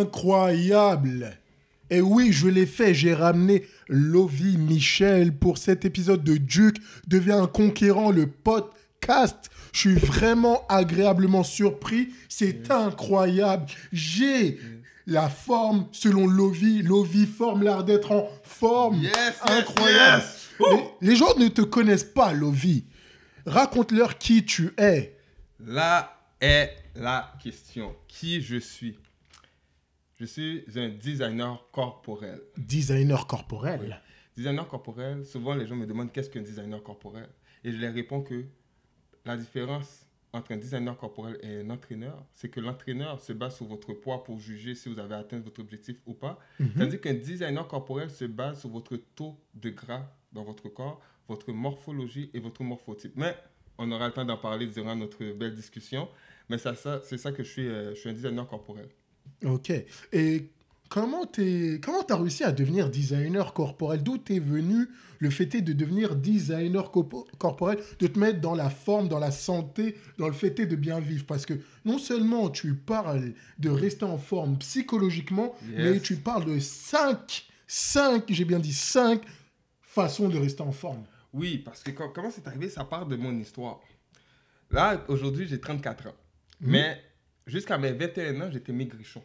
incroyable. Et oui, je l'ai fait, j'ai ramené Lovie Michel pour cet épisode de Duke devient un conquérant, le podcast. Je suis vraiment agréablement surpris, c'est incroyable. J'ai la forme selon Lovie, Lovie forme l'art d'être en forme. Yes, incroyable. yes. Les, les gens ne te connaissent pas, Lovie. Raconte-leur qui tu es. Là est la question. Qui je suis? Je suis un designer corporel. Designer corporel. Designer corporel, souvent les gens me demandent qu'est-ce qu'un designer corporel? Et je leur réponds que la différence entre un designer corporel et un entraîneur, c'est que l'entraîneur se base sur votre poids pour juger si vous avez atteint votre objectif ou pas. Tandis qu'un designer corporel se base sur votre taux de gras dans votre corps, votre morphologie et votre morphotype. Mais on aura le temps d'en parler durant notre belle discussion. Mais ça, ça, c'est ça que je suis, euh, je suis un designer corporel. Ok. Et comment tu comment as réussi à devenir designer corporel? D'où t'es venu le fait de devenir designer corpo- corporel, de te mettre dans la forme, dans la santé, dans le fait de bien vivre? Parce que non seulement tu parles de rester en forme psychologiquement, Yes. mais tu parles de cinq, cinq, j'ai bien dit cinq façons de rester en forme. Oui, parce que co- comment c'est arrivé, ça part de mon histoire. Là, aujourd'hui, j'ai 34 ans. Mais jusqu'à mes 21 ans, j'étais maigrichon.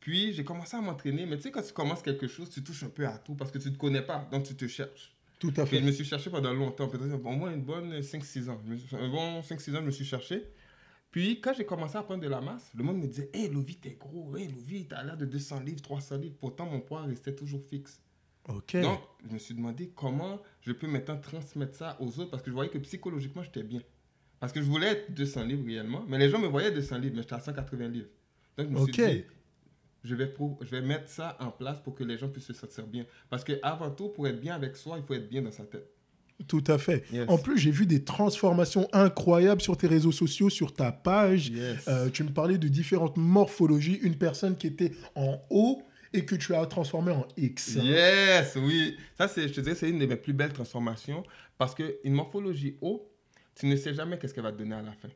Puis, j'ai commencé à m'entraîner. Mais tu sais, quand tu commences quelque chose, tu touches un peu à tout parce que tu ne te connais pas. Donc, tu te cherches. Tout à Puis, fait. je me suis cherché pendant longtemps, peut-être au moins une bonne 5-6 ans. Un bon 5-6 ans, je me suis cherché. Puis, quand j'ai commencé à prendre de la masse, le monde me disait Hé, Lovi, t'es gros. Hé, Lovi, t'as l'air de 200 livres, 300 livres. Pourtant, mon poids restait toujours fixe. Ok. Donc, je me suis demandé comment je peux maintenant transmettre ça aux autres parce que je voyais que psychologiquement, j'étais bien. Parce que je voulais être 200 livres réellement, mais les gens me voyaient 200 livres, mais j'étais à 180 livres. Donc, je me suis dit, je vais, je vais mettre ça en place pour que les gens puissent se sentir bien. Parce que avant tout, pour être bien avec soi, il faut être bien dans sa tête. Tout à fait. Yes. En plus, j'ai vu des transformations incroyables sur tes réseaux sociaux, sur ta page. Yes. Euh, tu me parlais de différentes morphologies. Une personne qui était en haut et que tu as transformée en X. Yes, oui. Ça, je te dirais, c'est une de mes plus belles transformations parce qu'une morphologie haut, tu ne sais jamais qu'est-ce qu'elle va te donner à la fin.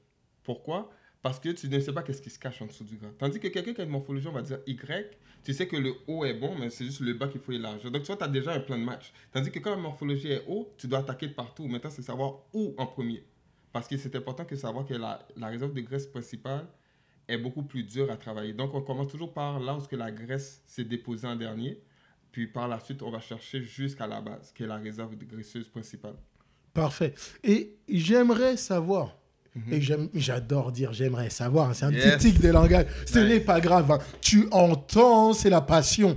Pourquoi? Parce que tu ne sais pas qu'est-ce qui se cache en dessous du gras. Tandis que quelqu'un qui a une morphologie, on va dire Y, tu sais que le haut est bon, mais c'est juste le bas qu'il faut élargir. Donc, tu vois, tu as déjà un plan de match. Tandis que quand la morphologie est haut, tu dois attaquer de partout. Maintenant, c'est savoir où en premier. Parce que c'est important que savoir que la, la réserve de graisse principale est beaucoup plus dure à travailler. Donc, on commence toujours par là où la graisse s'est déposée en dernier. Puis par la suite, on va chercher jusqu'à la base, qui est la réserve de graisseuse principale. Parfait. Et j'aimerais savoir. Et j'aime- j'adore dire j'aimerais savoir. hein, C'est un Mhm. Yes. petit tic de langage. Ce n'est pas grave. hein. Tu entends, c'est la passion.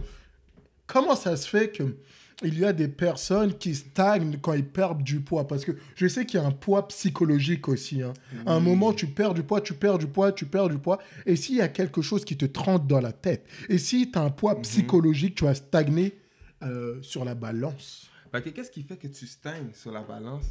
Comment ça se fait que il y a des personnes qui stagnent quand ils perdent du poids? Parce que je sais qu'il y a un poids psychologique aussi. hein. À un moment, tu perds du poids, tu perds du poids, tu perds du poids. Et s'il y a quelque chose qui te trente dans la tête, et si tu as un poids psychologique, tu vas stagner euh, sur la balance? Qu'est-ce qui fait que tu stagnes sur la balance?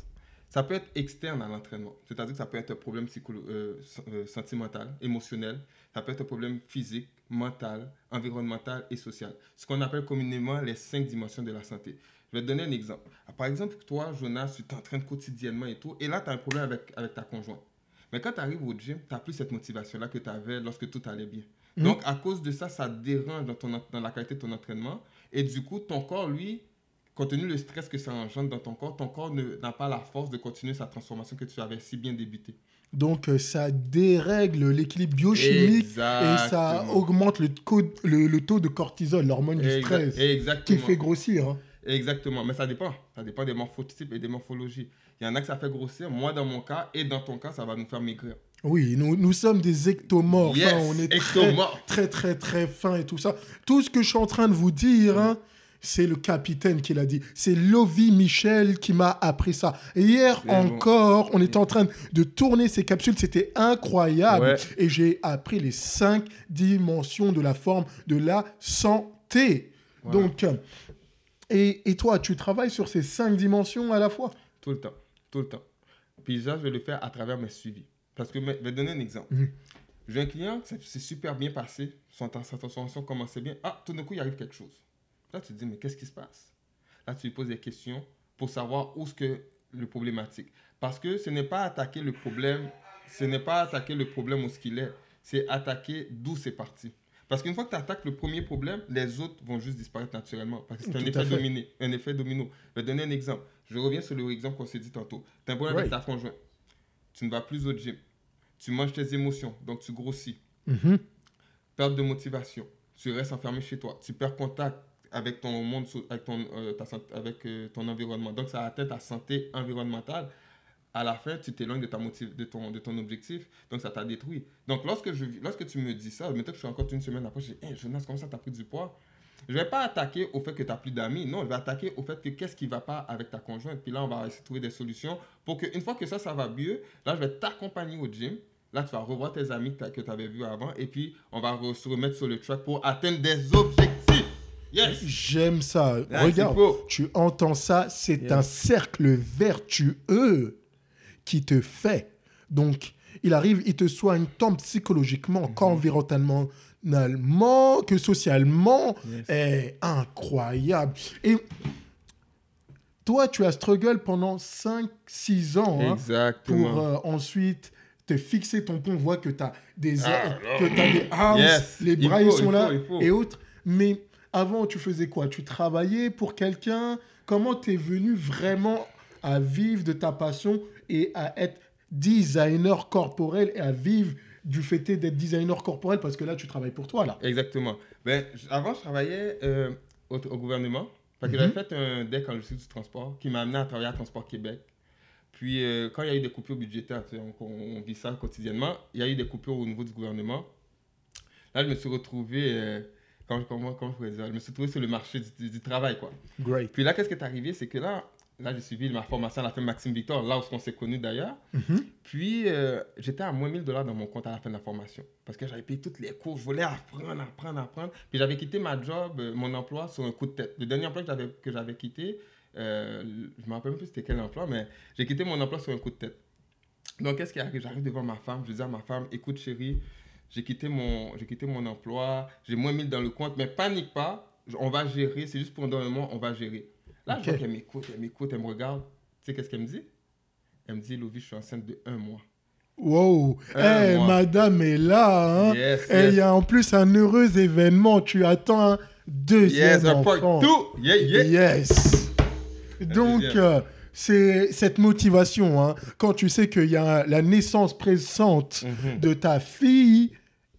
Ça peut être externe à l'entraînement. C'est-à-dire que ça peut être un problème euh, euh, sentimental, émotionnel. Ça peut être un problème physique, mental, environnemental et social. Ce qu'on appelle communément les cinq dimensions de la santé. Je vais te donner un exemple. Par exemple, toi, Jonas, tu t'entraînes quotidiennement et tout, et là, tu as un problème avec, avec ta conjointe. Mais quand tu arrives au gym, tu n'as plus cette motivation-là que tu avais lorsque tout allait bien. Donc, à cause de ça, ça dérange dans, ton, en- dans la qualité de ton entraînement. Et du coup, ton corps, lui, compte tenu le stress que ça engendre dans ton corps, ton corps n'a pas la force de continuer sa transformation que tu avais si bien débuté. Donc, euh, ça dérègle l'équilibre biochimique et ça augmente le, co- le, le taux de cortisol, l'hormone du stress, qui Exactement. fait grossir. hein. Exactement. Mais ça dépend. Ça dépend des morphotypes et des morphologies. Il y en a que ça fait grossir. Moi, dans mon cas, et dans ton cas, ça va nous faire maigrir. Oui, nous, nous sommes des ectomorphes. Yes, hein, on est très, ectomorphes. très, très, très fins et tout ça. Tout ce que je suis en train de vous dire, hein, c'est le capitaine qui l'a dit. C'est Lovie Michel qui m'a appris ça. Hier C'est bon. encore, on était en train de tourner ces capsules. C'était incroyable. Ouais. Et j'ai appris les cinq dimensions de la forme de la santé. Voilà. Donc, euh, et, et toi, tu travailles sur ces cinq dimensions à la fois? Tout le temps. Tout le temps. Puis ça, je vais le faire à travers mes suivis. Parce que, je vais donner un exemple. Mhm. J'ai un client, ça s'est super bien passé. Son, sa transformation commençait bien. Ah, tout d'un coup, il arrive quelque chose. Là, tu te dis, mais qu'est-ce qui se passe? Là, tu lui poses des questions pour savoir où est-ce que le problématique. Parce que ce n'est pas attaquer le problème, ce n'est pas attaquer le problème où ce qu'il est, c'est attaquer d'où c'est parti. Parce qu'une fois que tu attaques le premier problème, les autres vont juste disparaître naturellement. Parce que c'est un, Tout effet dominé, un effet domino. Je vais donner un exemple. Je reviens sur le exemple qu'on s'est dit tantôt. Tu as un problème avec ta conjointe. Tu ne vas plus au gym. Tu manges tes émotions, donc tu grossis. Mhm. Perte de motivation. Tu restes enfermé chez toi. Tu perds contact avec ton monde, avec ton, euh, avec, euh, ton environnement. Donc, ça atteint ta santé environnementale. À la fin, tu t'éloignes de, ta motiv- de, ton, de ton objectif. Donc, ça t'a détruit. Donc, lorsque, je, lorsque tu me dis ça, mettons que je suis encore une semaine après, je dis Hey, Jonas, comment ça t'as pris du poids? Je vais pas attaquer au fait que tu n'as plus d'amis. Non, je vais attaquer au fait que qu'est-ce qui va pas avec ta conjointe. Puis là, on va essayer de trouver des solutions pour qu'une fois que ça, ça va mieux, là, je vais t'accompagner au gym. Là, tu vas revoir tes amis que tu avais vus avant. Et puis, on va se remettre sur le track pour atteindre des objectifs. Yes! J'aime ça. Ah, Regarde, tu entends ça, c'est un cercle vertueux qui te fait. Donc, il arrive, il te soigne tant psychologiquement Mhm. qu'environnementalement, que socialement. Yes. est incroyable. Et toi, tu as struggle pendant 5-6 ans hein, pour euh, ensuite te fixer ton pont. On voit que tu as des, Ah, que t'as des arms, Yes. les Il bras faut, ils sont il là faut, il faut. et autres. Mais avant, tu faisais quoi? Tu travaillais pour quelqu'un? Comment tu es venu vraiment à vivre de ta passion et à être designer corporel et à vivre du fait d'être designer corporel? Parce que là, tu travailles pour toi, là. Exactement. Ben, avant, je travaillais euh, au, au gouvernement. Parce que Mhm. j'avais fait un deck en logistique du transport qui m'a amené à travailler à Transport Québec. Puis, euh, quand il y a eu des coupures budgétaires, tu sais, on, on- on vit ça quotidiennement, il y a eu des coupures au niveau du gouvernement. Là, je me suis retrouvé, euh, comment, comment, comment je me suis retrouvé sur le marché du, travail, quoi. Great. Puis là, qu'est-ce qui est arrivé, c'est que là, là j'ai suivi ma formation à la fin de Maxime Victor, là où on s'est connus d'ailleurs. Mhm. Puis, euh, j'étais à moins 1000 dollars dans mon compte à la fin de la formation. Parce que j'avais payé toutes les cours. Je voulais apprendre, apprendre, apprendre. Puis, j'avais quitté ma job, euh, mon emploi, sur un coup de tête. Le dernier emploi que j'avais, que j'avais quitté, euh, je ne me rappelle même plus c'était quel emploi, mais j'ai quitté mon emploi sur un coup de tête. Donc, qu'est-ce qui arrive? J'arrive devant ma femme. Je dis à ma femme écoute, chérie, j'ai quitté, mon, j'ai quitté mon emploi. J'ai moins 1000 dans le compte, mais panique pas. On va gérer. C'est juste pendant un mois, on va gérer. Là, je vois qu'elle m'écoute, elle m'écoute, elle me regarde. Tu sais, qu'est-ce qu'elle me dit? Elle me dit Lovi, je suis enceinte de un mois. Wow. Un Eh, mois. madame est là. Hein? Yes, Et il yes. y a en plus un heureux événement. Tu attends un deuxième Yes, enfant. two. Yeah, yeah. Yes. Donc, euh, c'est cette motivation. Hein, quand tu sais qu'il y a la naissance présente Mhm. de ta fille,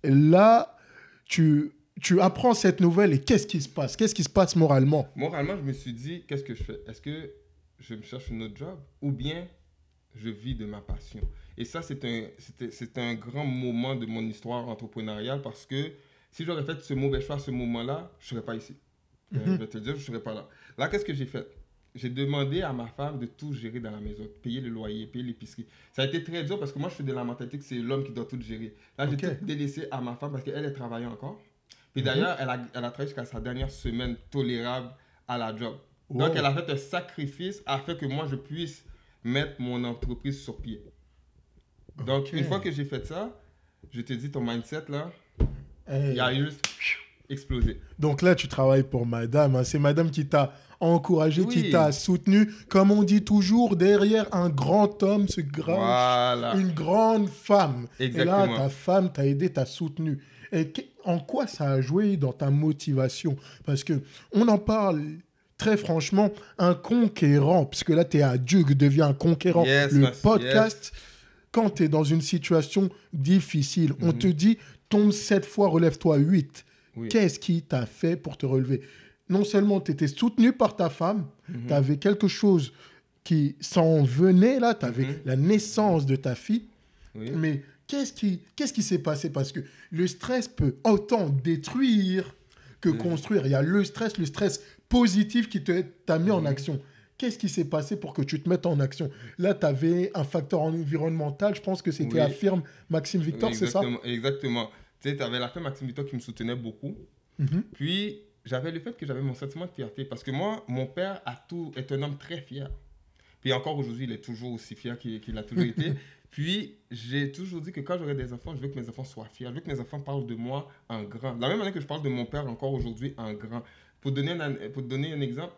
là, tu, tu apprends cette nouvelle et qu'est-ce qui se passe? Qu'est-ce qui se passe moralement? Moralement, je me suis dit, qu'est-ce que je fais? Est-ce que je me cherche un autre job ou bien je vis de ma passion? Et ça, c'est un, c'est un grand moment de mon histoire entrepreneuriale parce que si j'aurais fait ce mauvais choix à ce moment-là, je ne serais pas ici. Euh, Mhm. je vais te le dire, je ne serais pas là. Là, qu'est-ce que j'ai fait? J'ai demandé à ma femme de tout gérer dans la maison, payer le loyer, payer l'épicerie. Ça a été très dur parce que moi, je suis de la mentalité que c'est l'homme qui doit tout gérer. Là, j'ai Ok. tout délaissé à ma femme parce qu'elle, elle travaillait encore. Puis Mhm. d'ailleurs, elle, a, elle a travaillé jusqu'à sa dernière semaine tolérable à la job. Wow. Donc, elle a fait un sacrifice afin que moi, je puisse mettre mon entreprise sur pied. Donc, une fois que j'ai fait ça, je te dis, ton mindset, là, il a juste explosé. Donc là, tu travailles pour madame. hein. C'est madame qui t'a encouragé, qui t'a soutenu. Comme on dit toujours, derrière un grand homme se grange Voilà. une grande femme. Et Exactement. là, ta femme t'a aidé, t'a soutenu. Et en quoi ça a joué dans ta motivation? Parce que on en parle très franchement, un conquérant, puisque là, tu es à Duke, devient un conquérant. Yes, Le podcast, quand tu es dans une situation difficile, on Mhm. te dit, tombe sept fois, relève-toi huit. Oui. Qu'est-ce qui t'a fait pour te relever? Non seulement tu étais soutenu par ta femme, Mhm. tu avais quelque chose qui s'en venait, là, tu avais Mhm. la naissance de ta fille, Oui. mais qu'est-ce qui qu'est-ce qui s'est passé? Parce que le stress peut autant détruire que Mhm. construire. Il y a le stress, le stress positif qui t'a mis en action. Qu'est-ce qui s'est passé pour que tu te mettes en action? Là, tu avais un facteur environnemental, je pense que c'était Oui. affirme Maxime Victor, c'est ça? Exactement. Tu sais, tu avais la femme Maxime Victor qui me soutenait beaucoup. Puis, j'avais le fait que j'avais mon sentiment de fierté. Parce que moi, mon père a tout, est un homme très fier. Puis encore aujourd'hui, il est toujours aussi fier qu'il a toujours été. Puis, j'ai toujours dit que quand j'aurai des enfants, je veux que mes enfants soient fiers. Je veux que mes enfants parlent de moi en grand. De la même manière que je parle de mon père encore aujourd'hui en grand. Pour donner un, pour donner un exemple,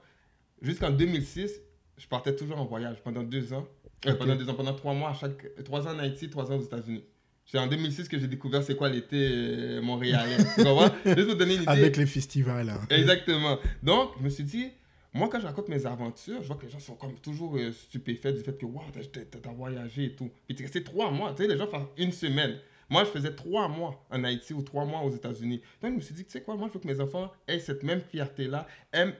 jusqu'en 2006, je partais toujours en voyage pendant deux ans. Euh, pendant deux ans, pendant trois mois, à chaque, trois ans en Haïti, trois ans aux États-Unis. C'est en 2006 que j'ai découvert c'est quoi l'été euh, montréalais. tu comprends? Juste pour donner une idée. Avec les festivals. hein. Exactement. Donc, je me suis dit, moi, quand je raconte mes aventures, je vois que les gens sont comme toujours euh, stupéfaits du fait que, waouh, t'as- voyagé et tout. Puis, t'es resté trois mois. Tu sais, les gens font une semaine. Moi, je faisais trois mois en Haïti ou trois mois aux États-Unis. Donc, je me suis dit, tu sais quoi, moi, je veux que mes enfants aient cette même fierté-là,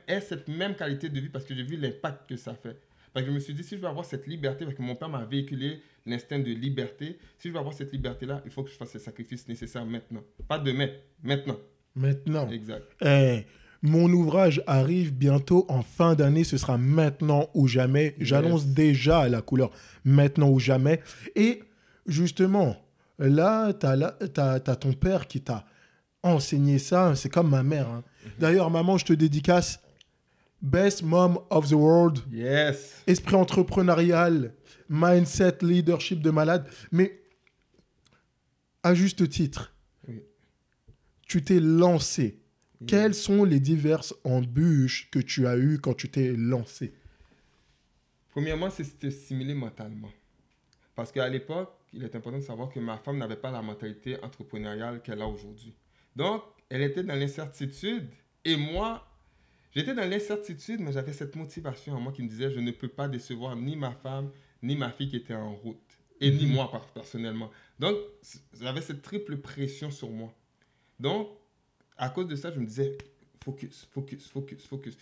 aient cette même qualité de vie parce que j'ai vu l'impact que ça fait. Que je me suis dit, si je veux avoir cette liberté, parce que mon père m'a véhiculé l'instinct de liberté, si je veux avoir cette liberté-là, il faut que je fasse les sacrifices nécessaires maintenant. Pas demain, maintenant. Maintenant. Exact. Eh, mon ouvrage arrive bientôt en fin d'année. Ce sera maintenant ou jamais. J'annonce déjà la couleur maintenant ou jamais. Et justement, là, tu as, ton père qui t'a enseigné ça. C'est comme ma mère. hein. D'ailleurs, maman, je te dédicace. Best mom of the world. Yes. Esprit entrepreneurial, mindset, leadership de malade. Mais à juste titre, Oui. tu t'es lancé. Oui. Quelles sont les diverses embûches que tu as eues quand tu t'es lancé? Premièrement, c'est stimuler mentalement. Parce qu'à l'époque, il est important de savoir que ma femme n'avait pas la mentalité entrepreneuriale qu'elle a aujourd'hui. Donc, elle était dans l'incertitude. Et moi, j'étais dans l'incertitude, mais j'avais cette motivation en moi qui me disait, je ne peux pas décevoir ni ma femme, ni ma fille qui était en route. Et ni Mhm. moi, personnellement. Donc, j'avais cette triple pression sur moi. Donc, à cause de ça, je me disais, focus, focus, focus, focus.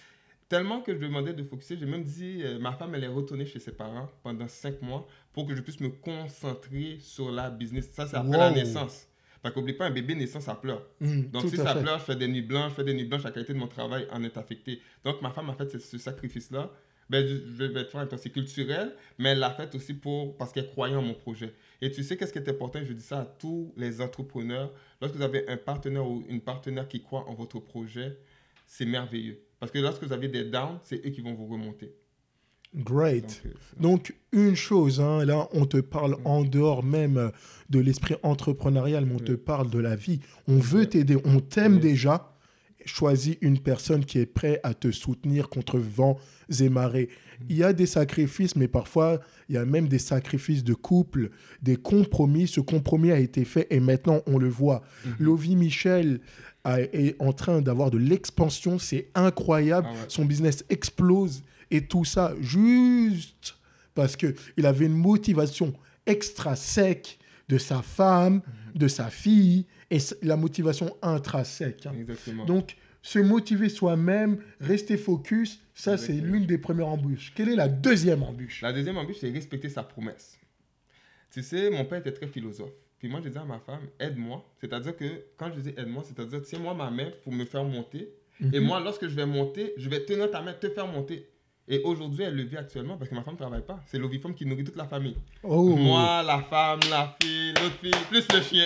Tellement que je demandais de focuser, j'ai même dit, euh, ma femme, elle est retournée chez ses parents pendant cinq mois pour que je puisse me concentrer sur la business. Ça, c'est après la naissance. Parce qu'oublie pas, un bébé naissant, ça pleure. Hmm, Donc, si ça fait. pleure, je fais des nuits blanches, je fais des nuits blanches, la qualité de mon travail en est affectée. Donc, ma femme a fait ce, ce sacrifice-là. Ben, je, vais te faire un temps, c'est culturel, mais elle l'a fait aussi pour, parce qu'elle croyait en mon projet. Et tu sais qu'est-ce qui est important, je dis ça à tous les entrepreneurs, lorsque vous avez un partenaire ou une partenaire qui croit en votre projet, c'est merveilleux. Parce que lorsque vous avez des downs, c'est eux qui vont vous remonter. Great. Donc, euh, Donc, une chose, hein, là, on te parle Mm. en dehors même de l'esprit entrepreneurial, mais on te parle de la vie. On veut t'aider, on t'aime déjà. Choisis une personne qui est prête à te soutenir contre vents et marées. Mm. Il y a des sacrifices, mais parfois, il y a même des sacrifices de couple, des compromis. Ce compromis a été fait et maintenant, on le voit. Mhm. Lovie Michel a- est en train d'avoir de l'expansion. C'est incroyable. Ah ouais. Son business explose et tout ça juste parce qu'il avait une motivation extra sec de sa femme, Mhm. de sa fille et la motivation intrinsèque. hein. Donc, se motiver soi-même, rester focus, ça, c'est l'une des premières embûches. Quelle est la deuxième embûche? La deuxième embûche, c'est respecter sa promesse. Tu sais, mon père était très philosophe. Puis moi, je disais à ma femme, aide-moi. C'est-à-dire que quand je dis aide-moi, c'est-à-dire tiens-moi ma main pour me faire monter. Et Mhm. moi, lorsque je vais monter, je vais tenir ta main, te faire monter. Et aujourd'hui, elle le vit actuellement parce que ma femme ne travaille pas. C'est l'ovifemme qui nourrit toute la famille. Oh. Moi, la femme, la fille, l'autre fille, plus le chien.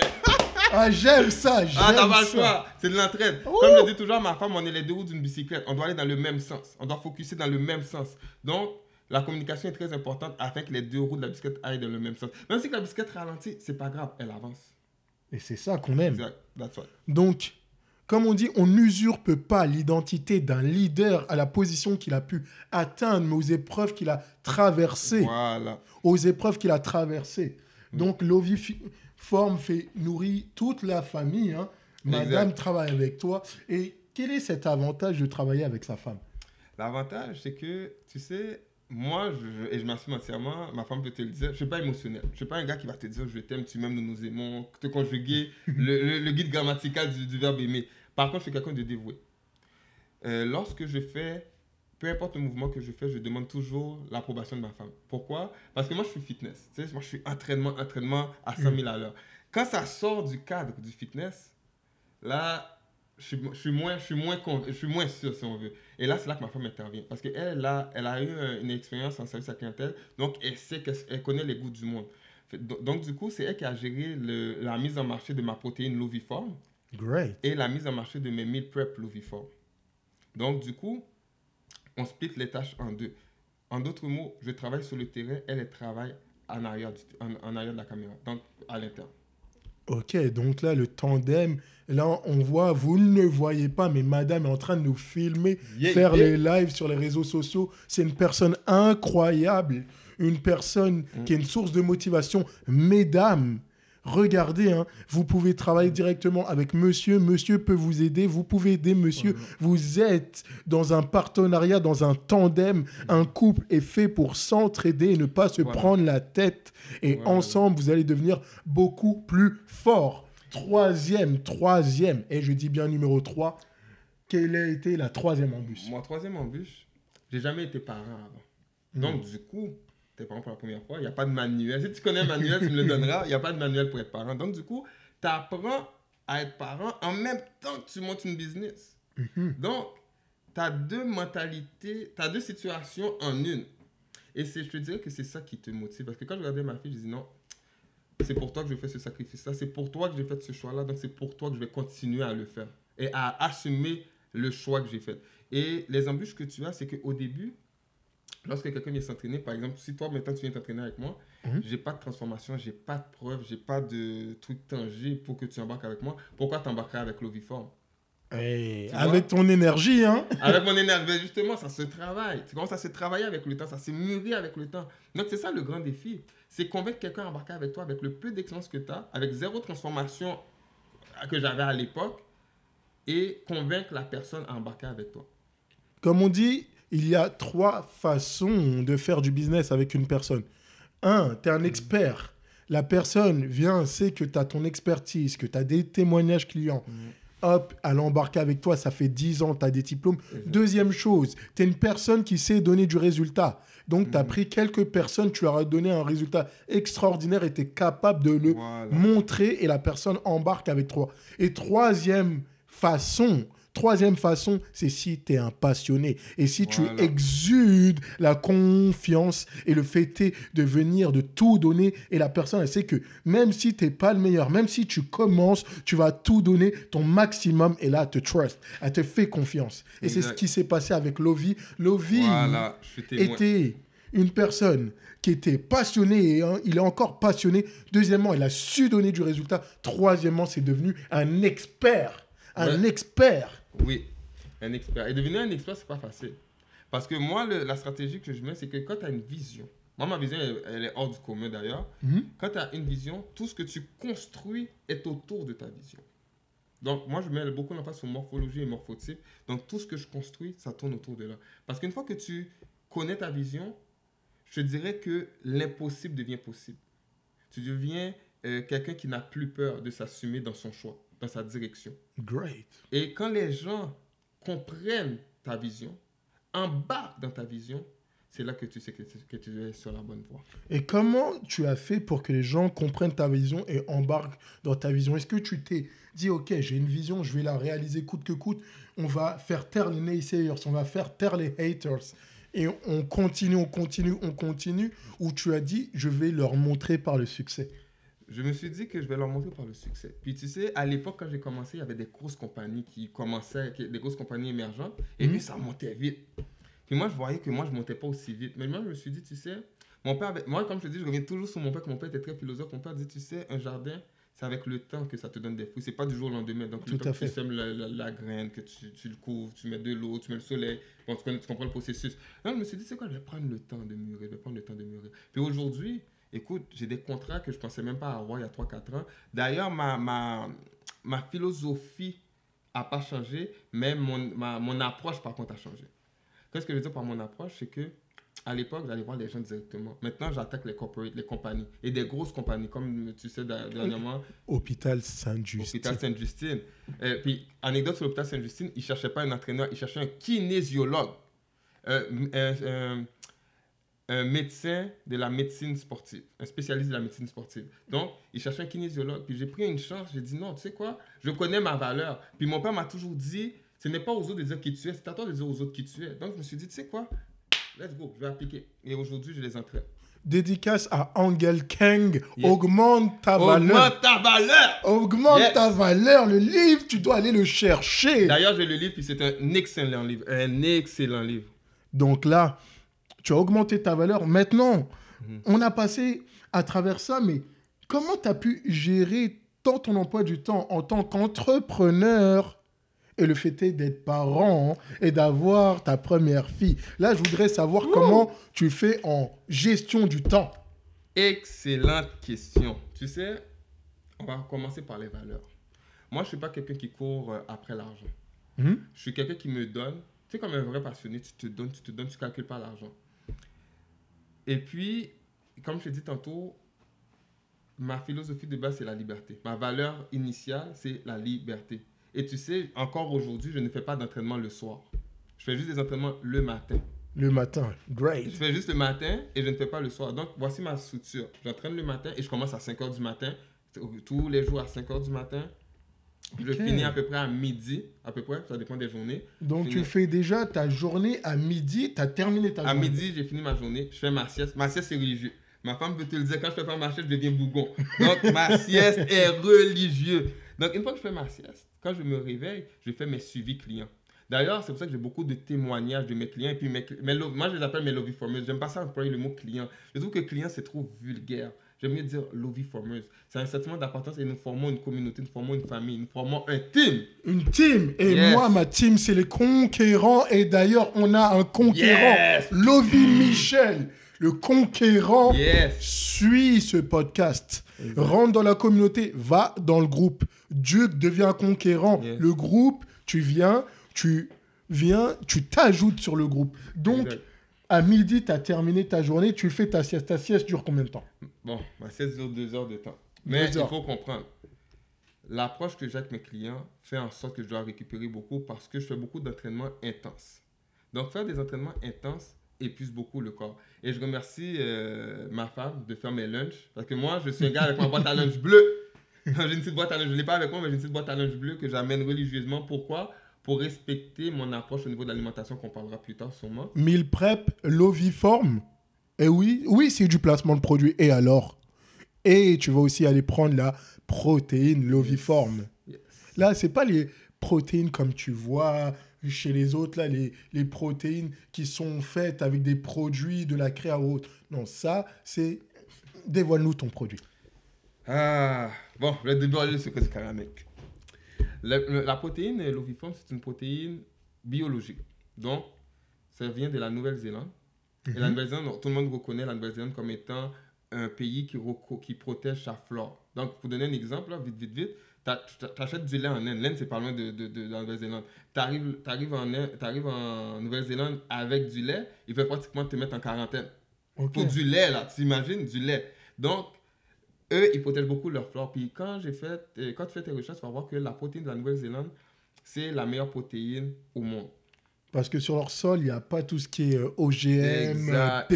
Ah, j'aime ça, j'aime Ah, t'as pas le choix. C'est de l'entraide. Oh. Comme je dis toujours à ma femme, on est les deux roues d'une bicyclette. On doit aller dans le même sens. On doit focuser dans le même sens. Donc, la communication est très importante afin que les deux roues de la bicyclette aillent dans le même sens. Même si la bicyclette ralentit, c'est pas grave, elle avance. Et c'est ça qu'on aime. Exact. That's what. Donc, comme on dit, on n'usurpe pas l'identité d'un leader à la position qu'il a pu atteindre, mais aux épreuves qu'il a traversées. Voilà. Aux épreuves qu'il a traversées. Donc, Lovi fi- forme, fait, nourrit toute la famille. hein. Madame Exact. travaille avec toi. Et quel est cet avantage de travailler avec sa femme? L'avantage, c'est que, tu sais, moi, je- et je m'assume entièrement, ma femme peut te le dire, je suis pas émotionnel. Je suis pas un gars qui va te dire je t'aime, tu m'aimes, nous nous aimons, te conjuguer le, le- le guide grammatical du, du verbe aimer. Par contre, je suis quelqu'un de dévoué. Euh, lorsque je fais, peu importe le mouvement que je fais, je demande toujours l'approbation de ma femme. Pourquoi? Parce que moi, je suis fitness. Tu sais, moi, je suis entraînement, entraînement à 100 000 à l'heure. Quand ça sort du cadre du fitness, là, je suis, je suis moins, je suis moins, conv- je suis moins sûr, si on veut. Et là, c'est là que ma femme intervient. Parce qu'elle, elle a, elle a eu euh, une expérience en service à clientèle, donc elle sait qu'elle elle connaît les goûts du monde. Donc, donc, du coup, c'est elle qui a géré le- la mise en marché de ma protéine Loviform Great. et la mise en marché de mes meal prep Loviform. Donc, du coup, on split les tâches en deux. En d'autres mots, je travaille sur le terrain, elle, elle travaille en arrière, du- en, en arrière de la caméra, donc à l'interne. Ok, donc là, le tandem, là, on voit, vous ne le voyez pas, mais madame est en train de nous filmer, Yeah, faire yeah. les lives sur les réseaux sociaux. C'est une personne incroyable, une personne Mm. qui est une source de motivation. Mesdames, regardez, hein, vous pouvez travailler directement avec monsieur, monsieur peut vous aider, vous pouvez aider monsieur, vous êtes dans un partenariat, dans un tandem, un couple est fait pour s'entraider et ne pas se Voilà. prendre la tête. Et ensemble, vous allez devenir beaucoup plus fort. Troisième, troisième, et je dis bien numéro 3, quelle a été la troisième embûche? Mon troisième embûche, j'ai jamais été parent avant. Donc, du coup, t'es parent pour la première fois, il n'y a pas de manuel. Si tu connais un manuel, tu me le donneras. Il n'y a pas de manuel pour être parent. Donc, du coup, tu apprends à être parent en même temps que tu montes une business. Donc, tu as deux mentalités, tu as deux situations en une. Et je te dirais que c'est ça qui te motive. Parce que quand je regardais ma fille, je dis non, c'est pour toi que je fais ce sacrifice-là, c'est pour toi que j'ai fait ce choix-là, donc c'est pour toi que je vais continuer à le faire et à assumer le choix que j'ai fait. Et les embûches que tu as, c'est qu'au début, lorsque quelqu'un vient s'entraîner, par exemple, si toi maintenant tu viens t'entraîner avec moi, Mhm. j'ai pas de transformation, j'ai pas de preuve, j'ai pas de truc tangible pour que tu embarques avec moi. Pourquoi t'embarquerais avec Loviform? Eh, Avec ton énergie, hein Avec mon énergie, ben, justement, ça se travaille. Tu commences à se travailler avec le temps, ça se mûrit avec le temps. Donc, c'est ça le grand défi. C'est convaincre quelqu'un à embarquer avec toi avec le peu d'expérience que tu as, avec zéro transformation que j'avais à l'époque, et convaincre la personne à embarquer avec toi. Comme on dit, il y a trois façons de faire du business avec une personne. Un, tu es un expert. La personne vient, sait que tu as ton expertise, que tu as des témoignages clients. Hop, elle embarque avec toi, ça fait 10 ans, tu as des diplômes. Deuxième chose, tu es une personne qui sait donner du résultat. Donc, tu as pris quelques personnes, tu leur as donné un résultat extraordinaire et tu es capable de le Voilà. montrer et la personne embarque avec toi. Et troisième façon, troisième façon, c'est si tu es un passionné et si Voilà. tu exudes la confiance et le fait de venir, de tout donner et la personne, elle sait que même si tu n'es pas le meilleur, même si tu commences, tu vas tout donner ton maximum et là, elle te trust, elle te fait confiance. Et c'est ce qui s'est passé avec Lovi. Lovi Voilà, était une personne qui était passionnée et hein, il est encore passionné. Deuxièmement, il a su donner du résultat. Troisièmement, c'est devenu un expert. Un Ouais. expert. Oui, un expert. Et devenir un expert, c'est pas facile. Parce que moi, le- la stratégie que je mets, c'est que quand tu as une vision, moi, ma vision, elle, elle est hors du commun d'ailleurs. Mhm. Quand tu as une vision, tout ce que tu construis est autour de ta vision. Donc, moi, je mets beaucoup l'emphase sur morphologie et morphotype. Donc, tout ce que je construis, ça tourne autour de là. Parce qu'une fois que tu connais ta vision, je dirais que l'impossible devient possible. Tu deviens euh, quelqu'un qui n'a plus peur de s'assumer dans son choix, dans sa direction. Great. Et quand les gens comprennent ta vision, embarquent dans ta vision, c'est là que tu sais que tu, que tu es sur la bonne voie. Et comment tu as fait pour que les gens comprennent ta vision et embarquent dans ta vision? Est-ce que tu t'es dit, OK, j'ai une vision, je vais la réaliser coûte que coûte, on va faire taire les naysayers, on va faire taire les haters, et on continue, on continue, on continue, ou tu as dit, je vais leur montrer par le succès? Je me suis dit que je vais leur montrer par le succès. Puis tu sais, à l'époque, quand j'ai commencé, il y avait des grosses compagnies qui commençaient, des grosses compagnies émergentes, et puis ça montait vite. Puis moi, je voyais que moi, je montais pas aussi vite. Mais moi, je me suis dit, tu sais, mon père, avait- moi, comme je te dis, je reviens toujours sur mon père, que mon père était très philosophe. Mon père dit, tu sais, un jardin, c'est avec le temps que ça te donne des fruits. C'est pas du jour au lendemain. Donc, Tout le temps à que fait. tu sèmes la, la- la graine, que tu, tu le couvres, tu mets de l'eau, tu mets le soleil. Bon, tu, comprends le processus. Donc, je me suis dit, c'est quoi, je vais prendre le temps de mûrir, je vais prendre le temps de mûrir. Puis aujourd'hui, écoute, j'ai des contrats que je pensais même pas avoir il y a 3-4 ans. D'ailleurs, ma, ma, ma philosophie n'a pas changé, mais mon, ma- mon approche, par contre, a changé. Qu'est-ce que je veux dire par mon approche? C'est que à l'époque, j'allais voir les gens directement. Maintenant, j'attaque les corporates, les compagnies. Et des grosses compagnies, comme tu sais, dernièrement, Hôpital Saint-Just. l'hôpital Sainte-Justine. Euh, puis, anecdote sur l'hôpital Sainte-Justine, ils ne cherchaient pas un entraîneur, ils cherchaient un kinésiologue. Euh, m- un- médecin de la médecine sportive, un spécialiste de la médecine sportive. Donc, il cherchait un kinésiologue. Puis j'ai pris une chance, j'ai dit non, tu sais quoi, je connais ma valeur. Puis mon père m'a toujours dit, ce n'est pas aux autres de dire qui tu es, c'est à toi de dire aux autres qui tu es. Donc je me suis dit, tu sais quoi, let's go, je vais appliquer. Et aujourd'hui, je les entraîne. Dédicace à Angel Kang. Yeah. Augmente ta valeur. Augmente ta valeur Augmente Yes. ta valeur. Le livre, tu dois aller le chercher. D'ailleurs, j'ai le livre, puis c'est un excellent livre. Un excellent livre. Donc là, tu as augmenté ta valeur. Maintenant, Mhm. on a passé à travers ça, mais comment tu as pu gérer tant ton emploi du temps en tant qu'entrepreneur et le fait d'être parent et d'avoir ta première fille? Là, je voudrais savoir comment tu fais en gestion du temps. Excellente question. Tu sais, on va commencer par les valeurs. Moi, je suis pas quelqu'un qui court euh, après l'argent. Mhm. Je suis quelqu'un qui me donne. Tu sais, comme un vrai passionné, tu te donnes, tu te donnes, tu calcules pas l'argent. Et puis, comme je t'ai dit tantôt, ma philosophie de base, c'est la liberté. Ma valeur initiale, c'est la liberté. Et tu sais, encore aujourd'hui, je ne fais pas d'entraînement le soir. Je fais juste des entraînements le matin. Le matin. Je Great. fais juste le matin et je ne fais pas le soir. Donc, voici ma structure. J'entraîne le matin et je commence à 5 h du matin. Tous les jours à 5 h du matin. Je finis à peu près à midi, à peu près, ça dépend des journées. Donc tu fais déjà ta journée à midi, tu as terminé ta À journée. midi, j'ai fini ma journée, je fais ma sieste. Ma sieste, c'est religieux. Ma femme peut te le dire, quand je fais pas ma sieste, je deviens bougon. Donc, ma sieste est religieux. Donc, une fois que je fais ma sieste, quand je me réveille, je fais mes suivis clients. D'ailleurs, c'est pour ça que j'ai beaucoup de témoignages de mes clients. Et puis, mes, mes moi, je les appelle mes lobby formers. J'aime pas ça employer le mot client. Je trouve que client, c'est trop vulgaire. J'aime mieux dire lobby formers. C'est un sentiment d'appartenance et nous formons une communauté, nous formons une famille, nous formons un team. Une team. Et Yes. moi, ma team, c'est les conquérants. Et d'ailleurs, on a un conquérant. Yes. Lovi Michel, le conquérant. Yes. Suis ce podcast. Rentre dans la communauté, va dans le groupe. Duke devient conquérant. Le groupe, tu viens, tu viens, tu t'ajoutes sur le groupe. Donc, Exact. À midi, tu as terminé ta journée, tu fais ta sieste. Ta sieste dure combien de temps? Bon, ma sieste dure deux heures de temps. Mais Deux il heures. faut comprendre. L'approche que j'ai avec mes clients fait en sorte que je dois récupérer beaucoup parce que je fais beaucoup d'entraînements intenses. Donc, faire des entraînements intenses épuise beaucoup le corps. Et je remercie euh, ma femme de faire mes lunchs parce que moi, je suis un gars avec ma boîte à lunch bleue. j'ai une petite boîte à lunch, je ne l'ai pas avec moi, mais j'ai une petite boîte à lunch bleue que j'amène religieusement. Pourquoi? Pour respecter mon approche au niveau de l'alimentation qu'on parlera plus tard sûrement. Meal prep, Loviform. Et oui, oui, c'est du placement de produit. Et alors? Et tu vas aussi aller prendre la protéine Loviform. Yes. Là, c'est pas les protéines comme tu vois chez les autres, là, les, les protéines qui sont faites avec des produits de la créa ou autre. Non, ça, c'est... Dévoile-nous ton produit. Ah, bon, je vais dévoiler le secret du caramec. La, le- la protéine l'oviforme, c'est une protéine biologique. Donc, ça vient de la Nouvelle-Zélande. Et la Nouvelle-Zélande, tout le monde reconnaît la Nouvelle-Zélande comme étant un pays qui, qui protège sa flore. Donc, pour donner un exemple, là, vite, vite, vite, tu achètes du lait en Inde. L'Inde, c'est pas loin de, de, de la Nouvelle-Zélande. Tu arrives, en, Inde- t'arrives en Nouvelle-Zélande avec du lait, il fait pratiquement te mettre en quarantaine. Pour du lait, là, tu imagines, du lait. Donc, eux, ils protègent beaucoup leur flore. Puis quand, j'ai fait, euh, quand tu fais tes recherches, tu vas voir que la protéine de la Nouvelle-Zélande, c'est la meilleure protéine au monde. Parce que sur leur sol, il n'y a pas tout ce qui est euh, OGM, euh, a-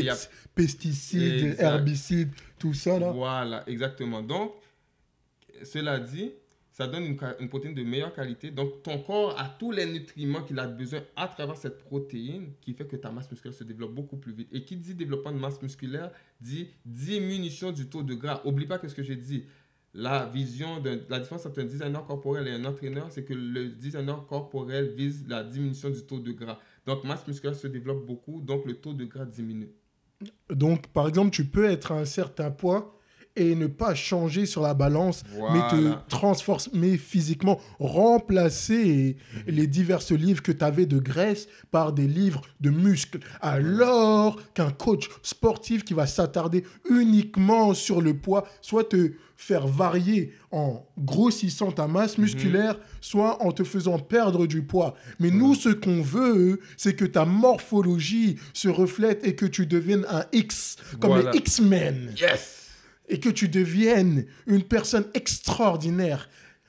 pesticides, Exact. herbicides, tout ça là. Voilà, exactement. Donc, cela dit, ça donne une, une protéine de meilleure qualité. Donc, ton corps a tous les nutriments qu'il a besoin à travers cette protéine qui fait que ta masse musculaire se développe beaucoup plus vite. Et qui dit développement de masse musculaire dit diminution du taux de gras. Oublie pas que ce que j'ai dit. La vision de la différence entre un designer corporel et un entraîneur, c'est que le designer corporel vise la diminution du taux de gras. Donc, masse musculaire se développe beaucoup, donc le taux de gras diminue. Donc, par exemple, tu peux être à un certain poids et ne pas changer sur la balance, mais te transformer physiquement, remplacer les diverses livres que tu avais de graisse par des livres de muscles. Alors qu'un coach sportif qui va s'attarder uniquement sur le poids, soit te faire varier en grossissant ta masse musculaire, soit en te faisant perdre du poids. Mais nous, ce qu'on veut, c'est que ta morphologie se reflète et que tu deviennes un X, comme Voilà. les X-Men Yes! Et que tu deviennes une personne extraordinaire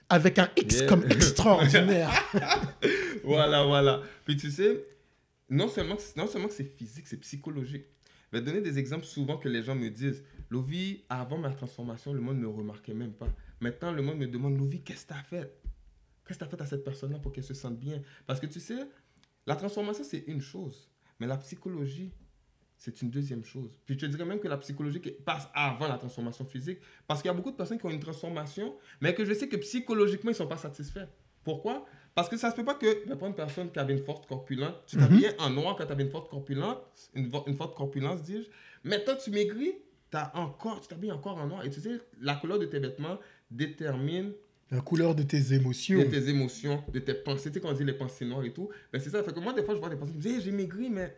avec un X Yeah. comme extraordinaire. voilà, voilà. Puis tu sais, non seulement, non seulement que c'est physique, c'est psychologique. Je vais donner des exemples souvent que les gens me disent. Lovi, avant ma transformation, le monde ne me remarquait même pas. Maintenant, le monde me demande, Lovi, qu'est-ce que tu as fait? Qu'est-ce que tu as fait à cette personne-là pour qu'elle se sente bien? Parce que tu sais, la transformation, c'est une chose. Mais la psychologie, c'est une deuxième chose. Puis je te dirais même que la psychologie passe avant la transformation physique. Parce qu'il y a beaucoup de personnes qui ont une transformation, mais que je sais que psychologiquement, ils ne sont pas satisfaits. Pourquoi? Parce que ça se peut pas que, vais prendre une personne qui avait une forte corpulence, tu t'habillais en noir quand tu avais une forte corpulence, une, une forte corpulence, dis-je. Maintenant, tu maigris, as encore, tu t'habilles encore en noir. Et tu sais, la couleur de tes vêtements détermine La couleur de tes émotions. de tes émotions, de tes pensées. Tu sais, quand on dit les pensées noires et tout, ben c'est ça. Fait que moi, des fois, je vois des personnes qui me disent, Hey, j'ai maigri, mais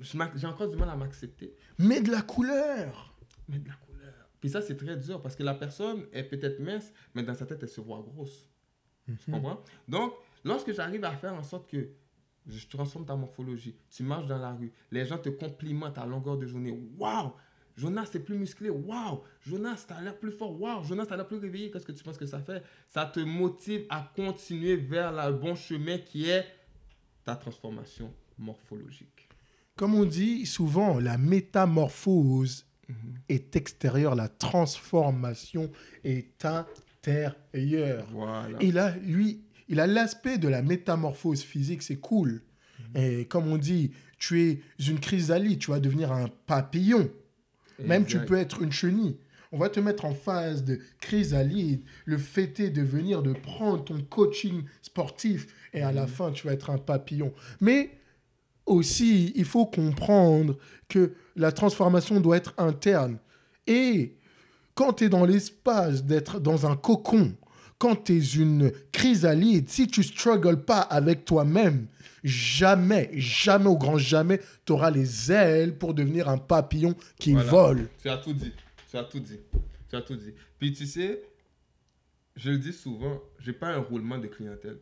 j'ai encore du mal à m'accepter. Mais de la couleur. Mais de la couleur. Puis ça, c'est très dur parce que la personne est peut-être mince, mais dans sa tête, elle se voit grosse. Tu Mhm. comprends? Donc, lorsque j'arrive à faire en sorte que je transforme ta morphologie, tu marches dans la rue, les gens te complimentent à longueur de journée. Waouh! Jonas, t'es plus musclé. Waouh! Jonas, t'as l'air plus fort. Waouh! Jonas, t'as l'air plus réveillé. Qu'est-ce que tu penses que ça fait? Ça te motive à continuer vers le bon chemin qui est ta transformation morphologique. Comme on dit souvent, la métamorphose est extérieure, la transformation est intérieure. Voilà. Et là, lui, il a l'aspect de la métamorphose physique, c'est cool. Et comme on dit, tu es une chrysalide, tu vas devenir un papillon. Même tu peux être une chenille. On va te mettre en phase de chrysalide. Le est de venir, de prendre ton coaching sportif et à la fin, tu vas être un papillon. Mais aussi, il faut comprendre que la transformation doit être interne. Et quand tu es dans l'espace d'être dans un cocon, quand tu es une chrysalide, si tu struggles pas avec toi-même, jamais, jamais au grand jamais, tu auras les ailes pour devenir un papillon qui Voilà. vole. Tu as tout dit. Tu as tout dit. Tu as tout dit. Puis tu sais, je le dis souvent, j'ai pas un roulement de clientèle.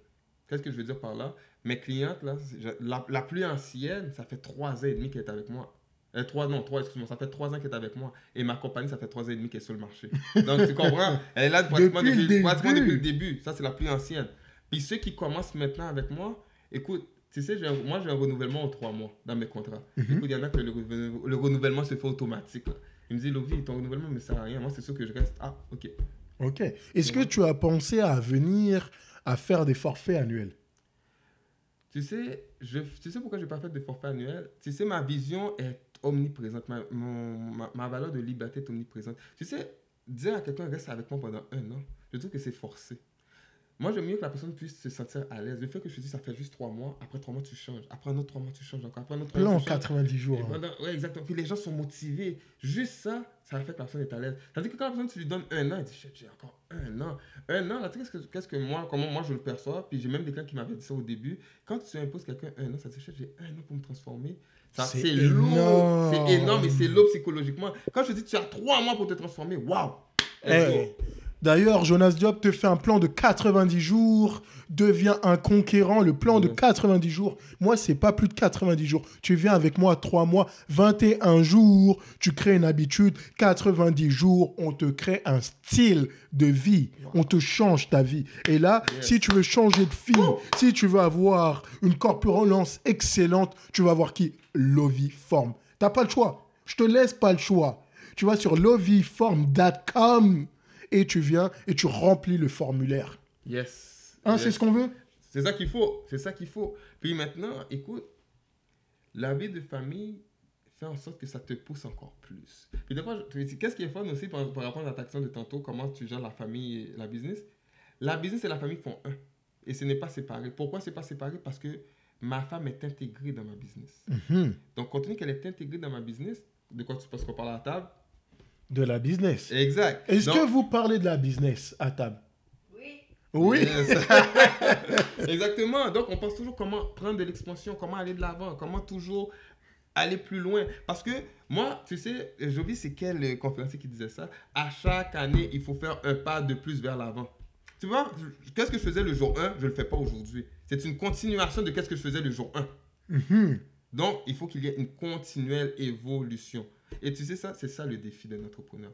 Qu'est-ce que je veux dire par là? Mes clientes, là, la, la plus ancienne, ça fait trois ans et demi qu'elle est avec moi. Euh, trois, non, trois, excuse-moi, ça fait trois ans qu'elle est avec moi. Et ma compagnie, ça fait trois ans et demi qu'elle est sur le marché. Donc, tu comprends? Elle est là pratiquement Depuis le depuis, pratiquement depuis le début. Ça, c'est la plus ancienne. Puis ceux qui commencent maintenant avec moi, écoute, tu sais, un- moi, j'ai un renouvellement en trois mois dans mes contrats. Mhm. Écoute, il y en a que le, renou- le renouvellement se fait automatique. là. Il me dit, Lovi, ton renouvellement ne me sert à rien. Moi, c'est sûr que je reste. Ah, ok. Ok. Est-ce que tu as pensé à venir à faire des forfaits annuels? Tu sais, je, tu sais pourquoi je n'ai pas fait de forfait annuel? Tu sais, ma vision est omniprésente. Ma, ma valeur de liberté est omniprésente. Tu sais, dire à quelqu'un reste avec moi pendant un an, je trouve que c'est forcé. Moi, j'aime mieux que la personne puisse se sentir à l'aise. Le fait que je te dis, ça fait juste trois mois, après trois mois, tu changes. Après un autre trois mois, tu changes encore. Après un autre trois Plan mois, tu changes. 90 Et jours. hein. pendant- ouais, exactement. Puis les gens sont motivés. Juste ça, ça fait que la personne est à l'aise. Tandis que quand la personne, tu lui donnes un an, elle dit, j'ai encore un an. Un an, là, tu sais, qu'est-ce que, qu'est-ce que moi, comment moi je le perçois, puis j'ai même des gens qui m'avaient dit ça au début. Quand tu imposes quelqu'un un an, ça te dit, j'ai un an pour me transformer. Ça, C'est lourd. C'est énorme et c'est lourd psychologiquement. Quand je te dis, tu as trois mois pour te transformer, waouh! D'ailleurs, Jonas Diop te fait un plan de 90 jours, devient un conquérant, le plan de Ouais. 90 jours. Moi, c'est pas plus de 90 jours. Tu viens avec moi 3 mois, 21 jours, tu crées une habitude, 90 jours, on te crée un style de vie, on te change ta vie. Et là, Yes. si tu veux changer de fille, si tu veux avoir une corpulence excellente, tu vas voir qui? Lovi Form. T'as pas le choix. Je te laisse pas le choix. Tu vas sur loviform.com et tu viens et tu remplis le formulaire. Yes. Hein, Yes. c'est ce qu'on veut? C'est ça qu'il faut. C'est ça qu'il faut. Puis maintenant, écoute, la vie de famille fait en sorte que ça te pousse encore plus. Puis dis, qu'est-ce qui est fun aussi par, par rapport à ta question de tantôt, comment tu gères la famille et la business? La business et la famille font un. Et ce n'est pas séparé. Pourquoi c'est pas séparé? Parce que ma femme est intégrée dans ma business. Mhm. Donc, compte tenu qu'elle est intégrée dans ma business, de quoi tu penses qu'on parle à la table De la business. Exact. Est-ce Donc- que vous parlez de la business à table Oui. Oui. Yes. Exactement. Donc, on pense toujours comment prendre de l'expansion, comment aller de l'avant, comment toujours aller plus loin. Parce que moi, tu sais, Joby, c'est quel conférencier qui disait ça? À chaque année, il faut faire un pas de plus vers l'avant. Tu vois, qu'est-ce que je faisais le jour 1 Je ne le fais pas aujourd'hui. C'est une continuation de qu'est-ce que je faisais le jour 1. Mhm. Donc, il faut qu'il y ait une continuelle évolution. Et tu sais ça, c'est ça le défi d'un entrepreneur.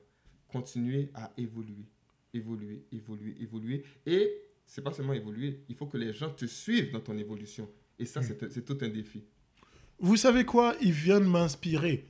Continuer à évoluer, évoluer, évoluer, évoluer. Et c'est pas seulement évoluer, il faut que les gens te suivent dans ton évolution. Et ça, c'est c'est tout un défi. Vous savez quoi? Il vient de m'inspirer.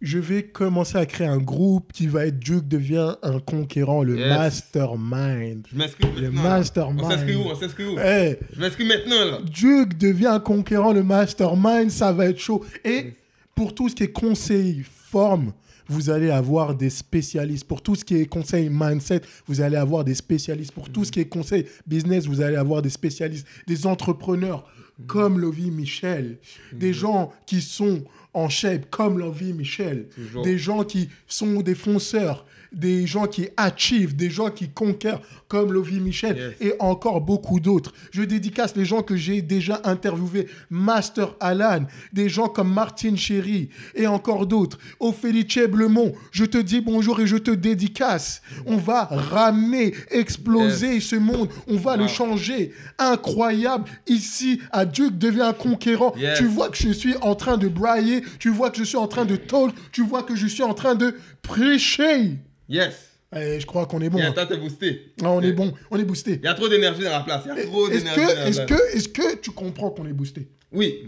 Je vais commencer à créer un groupe qui va être Duke devient un conquérant, le Yes. mastermind. Je m'inscris Le maintenant. mastermind. On s'inscrit où? On s'inscrit où? Eh, Je m'inscris maintenant, là. Duke devient un conquérant, le mastermind, ça va être chaud. Et Yes. Pour tout ce qui est conseil, forme, vous allez avoir des spécialistes. Pour tout ce qui est conseil mindset, vous allez avoir des spécialistes. Pour tout ce qui est conseil business, vous allez avoir des spécialistes, des entrepreneurs comme Lovie Michel, des gens qui sont en shape comme Lovie Michel, Toujours. des gens qui sont des fonceurs, des gens qui achievent, des gens qui conquèrent, comme Lovie Michel Yes. et encore beaucoup d'autres. Je dédicace les gens que j'ai déjà interviewés, Master Alan, des gens comme Martine Chéry et encore d'autres. Ophélie Cheblemont, je te dis bonjour et je te dédicace. On va ramener, exploser ce monde, on va le changer. Incroyable. Ici, à Duke devient un conquérant. Yes. Tu vois que je suis en train de brailler, tu vois que je suis en train de talk, tu vois que je suis en train de prêcher. Yes. Eh, je crois qu'on est bon. Et hein. attends, t'es boosté. Ah, on est bon, on est boosté. Il y a trop d'énergie dans la place. Il y a trop Est-ce d'énergie est-ce que, est-ce que tu comprends qu'on est boosté? Oui,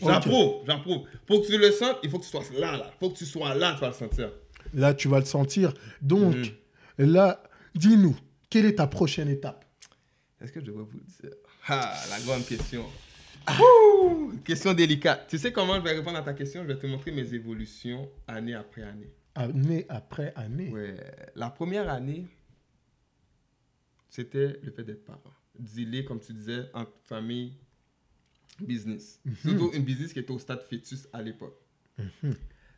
j'approuve, j'approuve. Pour que tu le sentes, il faut que tu sois là, là. Faut que tu sois là, tu vas le sentir. Là, tu vas le sentir. Donc, Mhm. là, dis-nous, quelle est ta prochaine étape? Est-ce que je devrais vous dire? Ah, la grande question. Ouh, question délicate. Tu sais comment je vais répondre à ta question? Je vais te montrer mes évolutions année après année. Année après année. Ouais. La première année, c'était le fait d'être parent. Dealer, comme tu disais, entre famille, business. Surtout une business qui était au stade fœtus à l'époque.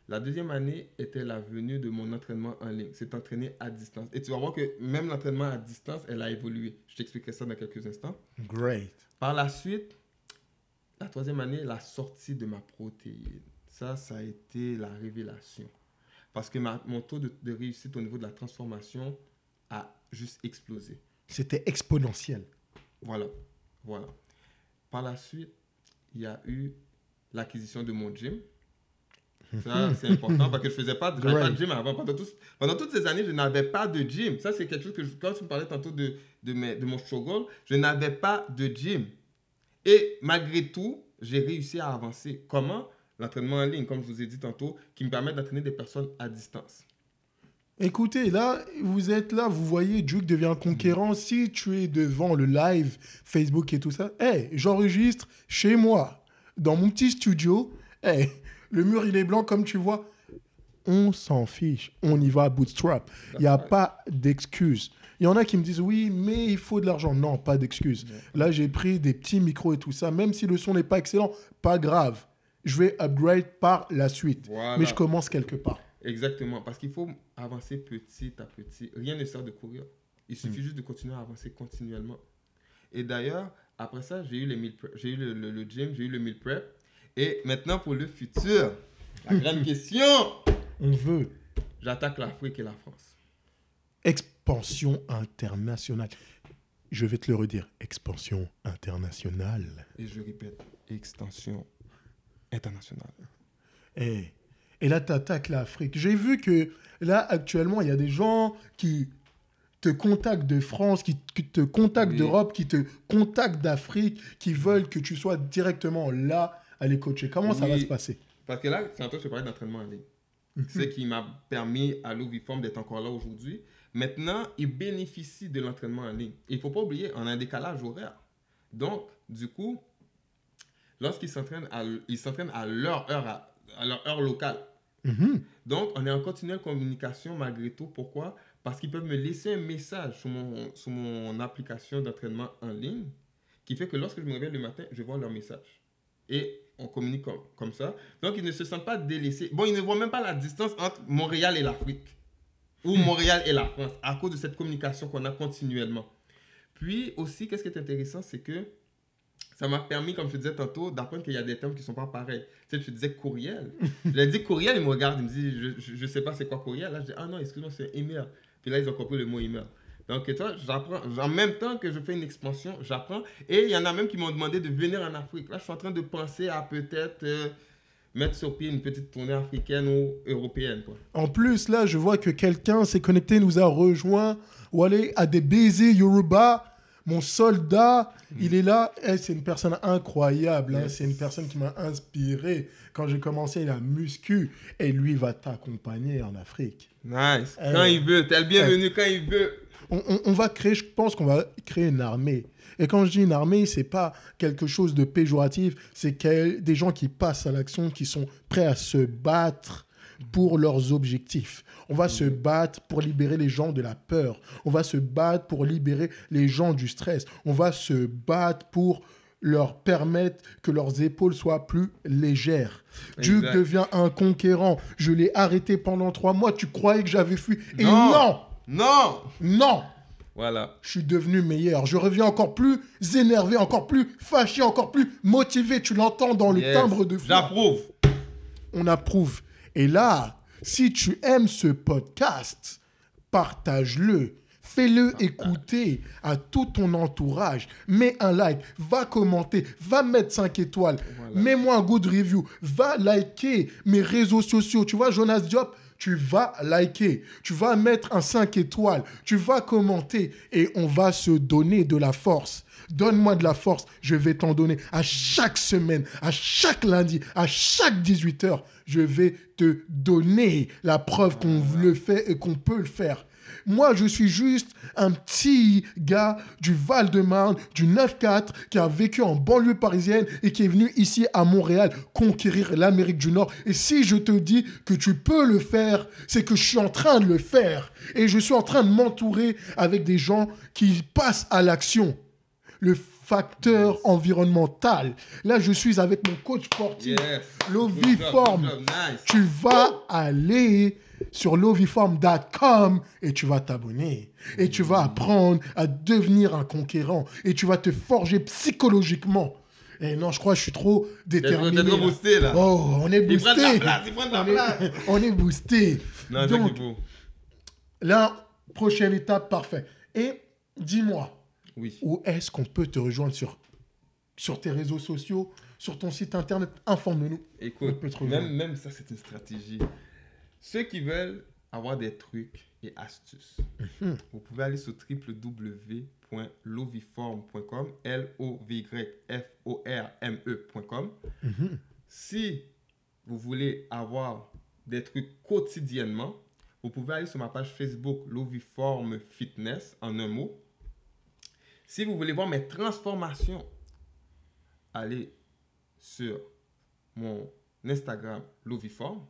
La deuxième année était la venue de mon entraînement en ligne. C'est entraîner à distance. Et tu vas voir que même l'entraînement à distance, elle a évolué. Je t'expliquerai ça dans quelques instants. Great. Par la suite, la troisième année, la sortie de ma protéine. Ça, ça a été la révélation. Parce que ma- mon taux de, de réussite au niveau de la transformation a juste explosé. C'était exponentiel. Voilà. Voilà. Par la suite, il y a eu l'acquisition de mon gym. Ça, c'est important parce que je faisais pas, de gym avant. Pendant, toutes ces années, je n'avais pas de gym. Ça, c'est quelque chose que, je- quand tu me parlais tantôt de, de, mes- de mon struggle, je n'avais pas de gym. Et malgré tout, j'ai réussi à avancer. Comment? L'entraînement en ligne, comme je vous ai dit tantôt, qui me permet d'entraîner des personnes à distance. Écoutez, là, vous êtes là, vous voyez, Duke devient un conquérant. Si tu es devant le live, Facebook et tout ça, hey, j'enregistre chez moi, dans mon petit studio. Hey, le mur, il est blanc, comme tu vois. On s'en fiche. On y va à bootstrap. Il n'y a pas d'excuses. Il y en a qui me disent, oui, mais il faut de l'argent. Non, pas d'excuses. Là, j'ai pris des petits micros et tout ça. Même si le son n'est pas excellent, pas grave. Je vais upgrade par la suite. Voilà. Mais je commence quelque part. Exactement, parce qu'il faut avancer petit à petit. Rien ne sert de courir. Il suffit juste de continuer à avancer continuellement. Et d'ailleurs, après ça, j'ai eu, les j'ai eu le, le- le gym, j'ai eu le meal prep. Et maintenant, pour le futur, la grande question, On veut j'attaque l'Afrique et la France. expansion internationale. Je vais te le redire, expansion internationale. Et je répète, extension internationale. Eh, Et là, tu attaques l'Afrique. J'ai vu que là, actuellement, il y a des gens qui te contactent de France, qui, qui te contactent Oui. d'Europe, qui te contactent d'Afrique, qui veulent que tu sois directement là à les coacher. Comment ça va se passer? Parce que là, c'est en te parlais d'entraînement en ligne. C'est ce qui m'a permis à l'Oviform d'être encore là aujourd'hui. Maintenant, ils bénéficient de l'entraînement en ligne. Et il ne faut pas oublier, on a un décalage horaire. Donc, du coup, lorsqu'ils s'entraînent à, ils s'entraînent à leur heure, à, à leur heure locale. Mhm. Donc, on est en continuelle communication malgré tout. Pourquoi? Parce qu'ils peuvent me laisser un message sur mon, sur mon application d'entraînement en ligne qui fait que lorsque je me réveille le matin, je vois leur message. Et on communique comme, comme ça. Donc, ils ne se sentent pas délaissés. Bon, ils ne voient même pas la distance entre Montréal et l'Afrique ou Montréal et la France à cause de cette communication qu'on a continuellement. Puis aussi, qu'est-ce qui est intéressant, c'est que ça m'a permis, comme je te disais tantôt, d'apprendre qu'il y a des termes qui ne sont pas pareils. Tu sais, tu disais courriel. je lui ai dit courriel, il me regarde, il me dit, je ne sais pas c'est quoi courriel. Là, je dis, ah non, excuse-moi, c'est email. Puis là, ils ont compris le mot email. Donc, et toi, j'apprends. En même temps que je fais une expansion, j'apprends. Et il y en a même qui m'ont demandé de venir en Afrique. Là, je suis en train de penser à peut-être euh, mettre sur pied une petite tournée africaine ou européenne. Quoi. En plus, là, je vois que quelqu'un s'est connecté, nous a rejoint. Ou aller à des baisers Yoruba. Mon soldat, il est là. Eh, c'est une personne incroyable. hein. C'est une personne qui m'a inspiré. Quand j'ai commencé la muscu, et lui va t'accompagner en Afrique. Nice. Euh, quand il veut. T'es le bienvenu quand il veut. On, on- on va créer, je pense qu'on va créer une armée. Et quand je dis une armée, c'est pas quelque chose de péjoratif, c'est des gens qui passent à l'action, qui sont prêts à se battre pour leurs objectifs. On va se battre pour libérer les gens de la peur. On va se battre pour libérer les gens du stress. On va se battre pour leur permettre que leurs épaules soient plus légères. Exact. devient un conquérant. Je l'ai arrêté pendant trois mois. Tu croyais que j'avais fui? Et Non. non, Non non, Voilà. je suis devenu meilleur. Je reviens encore plus énervé, encore plus fâché, encore plus motivé. Tu l'entends dans le Yes. timbre de voix. J'approuve. On approuve. Et là, si tu aimes ce podcast, partage-le. Fais-le écouter à tout ton entourage. Mets un like, va commenter, va mettre 5 étoiles. Voilà. Mets-moi un good review. Va liker mes réseaux sociaux. Tu vois, Jonas Diop, tu vas liker. Tu vas mettre un 5 étoiles. Tu vas commenter et on va se donner de la force. Donne-moi de la force, je vais t'en donner. À chaque semaine, à chaque lundi, à chaque 18h, je vais te donner la preuve qu'on le fait et qu'on peut le faire. Moi, je suis juste un petit gars du Val-de-Marne, du 9-4, qui a vécu en banlieue parisienne et qui est venu ici à Montréal conquérir l'Amérique du Nord. Et si je te dis que tu peux le faire, c'est que je suis en train de le faire. Et je suis en train de m'entourer avec des gens qui passent à l'action. Le facteur environnemental. Là, je suis avec mon coach sportif. Yes. Lovi Good job, Form. good job, Nice. Tu vas aller sur loviform.com et tu vas t'abonner. Et tu vas apprendre à devenir un conquérant. Et tu vas te forger psychologiquement. Et non, je crois que je suis trop déterminé. trop là. boosté là. Oh, on est Il la boosté. place, il la On est, on est. Non, Donc, là, prochaine étape, parfait. Et dis-moi, Oui. où est-ce qu'on peut te rejoindre sur, sur tes réseaux sociaux, sur ton site internet? Informe-nous. On Écoute, même, même ça, c'est une stratégie. Ceux qui veulent avoir des trucs et astuces, Mhm. vous pouvez aller sur www.loviform.com, L-O-V-Y-F-O-R-M-E.com. Mhm. Si vous voulez avoir des trucs quotidiennement, vous pouvez aller sur ma page Facebook Loviform Fitness en un mot. Si vous voulez voir mes transformations, allez sur mon Instagram Loviform.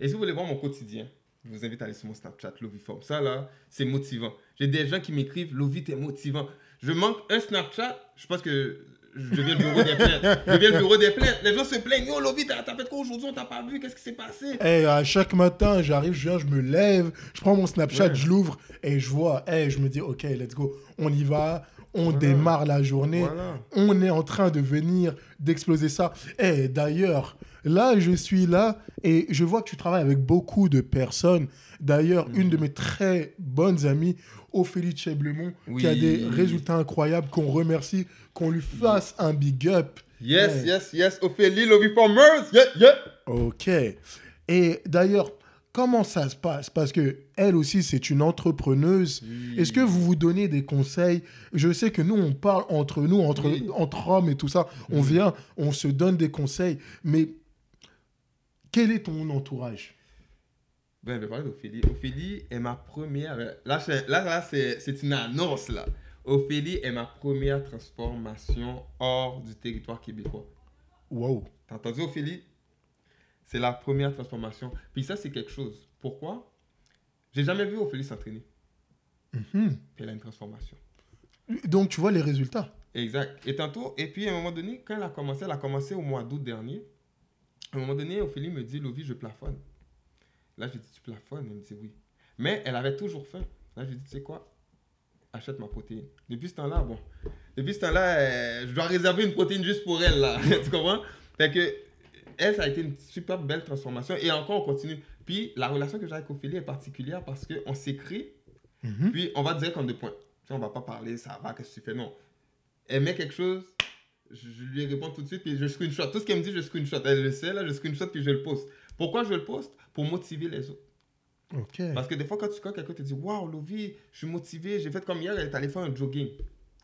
Et si vous voulez voir mon quotidien, je vous invite à aller sur mon Snapchat Loviform. Ça là, c'est motivant. J'ai des gens qui m'écrivent Lovi, t'es motivant. Je manque un Snapchat, je pense que je deviens le bureau des plaintes. Je deviens le bureau des plaintes. Les gens se plaignent. Yo, Lovi, t'as fait quoi aujourd'hui? On t'a pas vu? Qu'est-ce qui s'est passé? Eh, à chaque matin, j'arrive, je viens, je me lève, je prends mon Snapchat, Ouais. je l'ouvre et je vois, eh, je me dis, ok, let's go, on y va, on démarre la journée, Voilà. on est en train de venir d'exploser ça. Et d'ailleurs, là, je suis là et je vois que tu travailles avec beaucoup de personnes. D'ailleurs, une de mes très bonnes amies, Ophélie Cheblemont, qui a des résultats incroyables, qu'on remercie, qu'on lui fasse un big up. Yes, Ouais. yes, yes. Ophélie Loviformers. Yeah, yeah. Ok. Et d'ailleurs, comment ça se passe? Parce que elle aussi, c'est une entrepreneuse. Oui. Est-ce que vous vous donnez des conseils? Je sais que nous, on parle entre nous, entre, Oui. entre hommes et tout ça. On vient, on se donne des conseils. Mais quel est ton entourage? Ben, je vais parler d'Ophélie. Ophélie est ma première. Là, c'est une annonce, là. Ophélie est ma première transformation hors du territoire québécois. Wow. T'as entendu, Ophélie? C'est la première transformation. Puis ça, c'est quelque chose. Pourquoi? J'ai jamais vu Ophélie s'entraîner. Mhm. Puis elle a une transformation. Donc, tu vois les résultats. Exact. Et tantôt, et puis à un moment donné, quand elle a commencé, elle a commencé au mois d'août dernier. À un moment donné, Ophélie me dit, Lovi, je plafonne. Là, je dis, tu plafonnes? Elle me dit oui. Mais elle avait toujours faim. Là, je lui dis, tu sais quoi? Achète ma protéine. Depuis ce temps-là, bon. Depuis ce temps-là, euh, je dois réserver une protéine juste pour elle, là. tu comprends? Fait que, elle, ça a été une super belle transformation. Et encore, on continue. Puis, la relation que j'ai avec Ophélie est particulière parce qu'on s'écrit Mhm. puis on va direct en deux points. Tu sais, on va pas parler, ça va, qu'est-ce que tu fais? Non. Elle met quelque chose, je, je lui réponds tout de suite, puis je screenshot. Tout ce qu'elle me dit, je screenshot. Elle le sait, là, je screenshot, puis je le poste. Pourquoi je le poste? Pour motiver les autres. Ok. Parce que des fois, quand, tu, quand quelqu'un te dit Waouh, Lovi, je suis motivé, j'ai fait comme hier, elle est allée faire un jogging.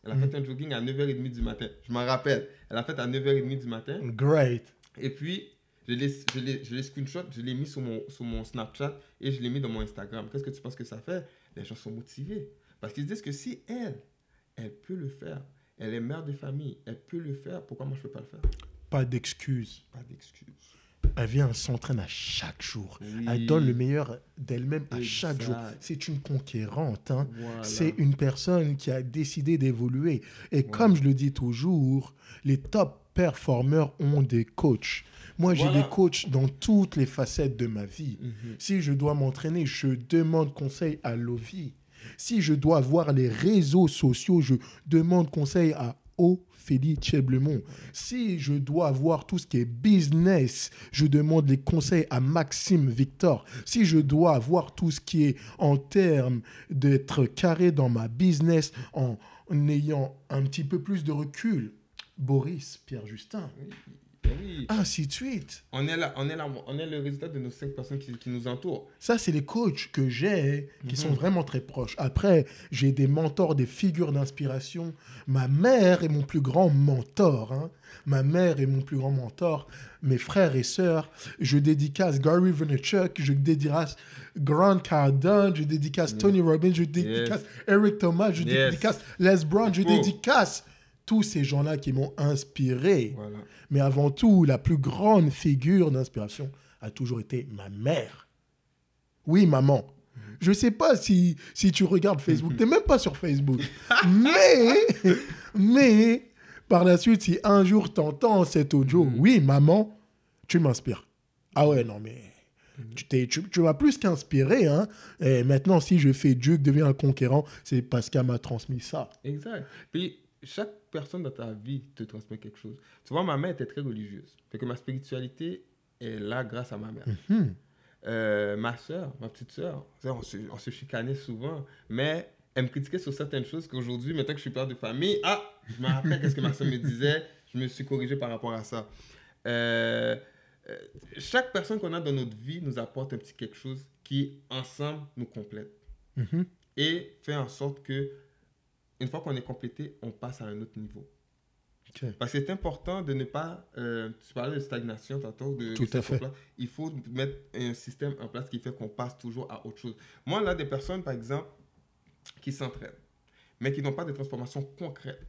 Elle a Mhm. fait un jogging à 9h30 du matin. Je m'en rappelle. Elle a fait à 9h30 du matin. Great. Et puis, je l'ai, je l'ai, je l'ai screenshot, je l'ai mis sur mon, sur mon Snapchat et je l'ai mis dans mon Instagram. Qu'est-ce que tu penses que ça fait? Les gens sont motivés. Parce qu'ils se disent que si elle, elle peut le faire, elle est mère de famille, elle peut le faire, pourquoi moi je ne peux pas le faire? Pas d'excuses. Pas d'excuse. Elle vient, elle s'entraîne à chaque jour. Oui. Elle donne le meilleur d'elle-même à chaque jour. C'est une conquérante. hein. Voilà. C'est une personne qui a décidé d'évoluer. Et comme je le dis toujours, les top performeurs ont des coachs. Moi, j'ai Voilà. des coachs dans toutes les facettes de ma vie. Mhm. Si je dois m'entraîner, je demande conseil à Lovi. Si je dois voir les réseaux sociaux, je demande conseil à Ophélie Cheblemont. Si je dois voir tout ce qui est business, je demande les conseils à Maxime Victor. Si je dois voir tout ce qui est en termes d'être carré dans ma business en ayant un petit peu plus de recul, Boris Pierre Justin, Eh oui. ainsi de suite. On est là, on est là, on est le résultat de nos cinq personnes qui, qui nous entourent. Ça, c'est les coachs que j'ai qui sont vraiment très proches. Après, j'ai des mentors, des figures d'inspiration. Ma mère est mon plus grand mentor. hein. Ma mère est mon plus grand mentor. Mes frères et sœurs, je dédicace Gary Vaynerchuk, je dédicace Grant Cardone, je dédicace Tony Robbins, je dédicace Eric Thomas, je Yes. dédicace Les Brown, je dédicace tous ces gens-là qui m'ont inspiré. Voilà. Mais avant tout, la plus grande figure d'inspiration a toujours été ma mère. Oui, maman. Je sais pas si, si tu regardes Facebook. Tu n'es même pas sur Facebook. mais, mais, par la suite, si un jour tu entends cet audio, oui, maman, tu m'inspires. Ah ouais, non, mais tu, t'es- tu, tu m'as plus qu'inspiré. Hein? Et maintenant, si je fais Duke devient un conquérant, c'est parce qu'elle m'a transmis ça. Exact. Puis chaque personne dans ta vie te transmet quelque chose. Tu vois, ma mère était très religieuse. Fait que ma spiritualité est là grâce à ma mère. Hmm. Euh, ma soeur, ma petite soeur, on se, on se chicanait souvent, mais elle me critiquait sur certaines choses qu'aujourd'hui, maintenant que je suis père de famille, ah, je me rappelle qu'est-ce que ma soeur me disait, je me suis corrigé par rapport à ça. Euh, euh, chaque personne qu'on a dans notre vie nous apporte un petit quelque chose qui, ensemble, nous complète Mhm. et fait en sorte que, une fois qu'on est complété, on passe à un autre niveau. Parce que c'est important de ne pas. euh, tu parlais de stagnation tantôt. De, Tout de à fait. place. Il faut mettre un système en place qui fait qu'on passe toujours à autre chose. Moi, là, des personnes, par exemple, qui s'entraînent, mais qui n'ont pas de transformation concrète,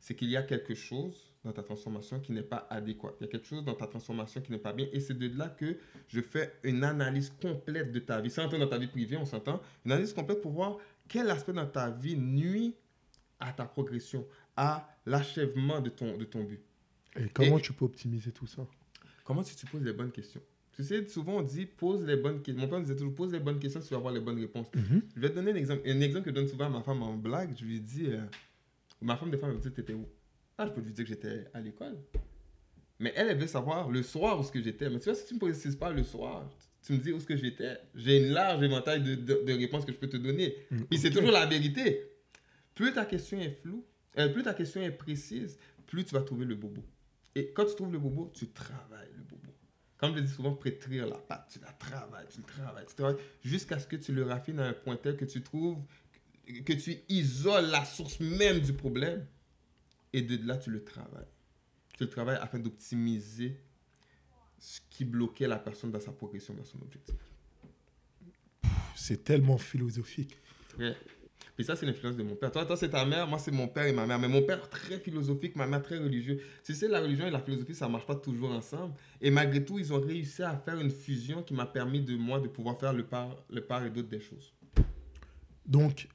c'est qu'il y a quelque chose dans ta transformation qui n'est pas adéquat. Il y a quelque chose dans ta transformation qui n'est pas bien. Et c'est de là que je fais une analyse complète de ta vie. Sans entrer dans ta vie privée, on s'entend. Une analyse complète pour voir quel aspect dans ta vie nuit à ta progression, à l'achèvement de ton, de ton but. Et comment Et- tu peux optimiser tout ça? Comment si tu poses les bonnes questions? Tu sais, souvent on dit pose les bonnes questions. Mon père me disait toujours pose les bonnes questions, tu vas avoir les bonnes réponses. Mhm. Je vais te donner un exemple. Un exemple que je donne souvent à ma femme en blague. Je lui dis euh, Ma femme, des fois, elle me dit T'étais où? Ah, je peux lui dire que j'étais à l'école. Mais elle, elle veut savoir le soir où ce que j'étais. Mais tu vois, si tu me précises pas le soir, tu me dis où ce que j'étais, j'ai une large éventail de, de- de réponses que je peux te donner. Mm, Puis c'est toujours la vérité. Plus ta question est floue, euh, plus ta question est précise, plus tu vas trouver le bobo. Et quand tu trouves le bobo, tu travailles le bobo. Comme je dis souvent, pétrir la pâte, tu la travailles, tu le travailles, tu travailles, jusqu'à ce que tu le raffines à un point tel que tu trouves, que tu isoles la source même du problème. Et de là, tu le travailles. Tu le travailles afin d'optimiser ce qui bloquait la personne dans sa progression vers son objectif. C'est tellement philosophique. Ouais. Puis ça, c'est l'influence de mon père. Toi, toi c'est ta mère, moi, c'est mon père et ma mère. Mais mon père, très philosophique, ma mère, très religieux. Tu sais, la religion et la philosophie, ça ne marche pas toujours ensemble. Et malgré tout, ils ont réussi à faire une fusion qui m'a permis de moi de pouvoir faire le part, le part et d'autre des choses. Donc,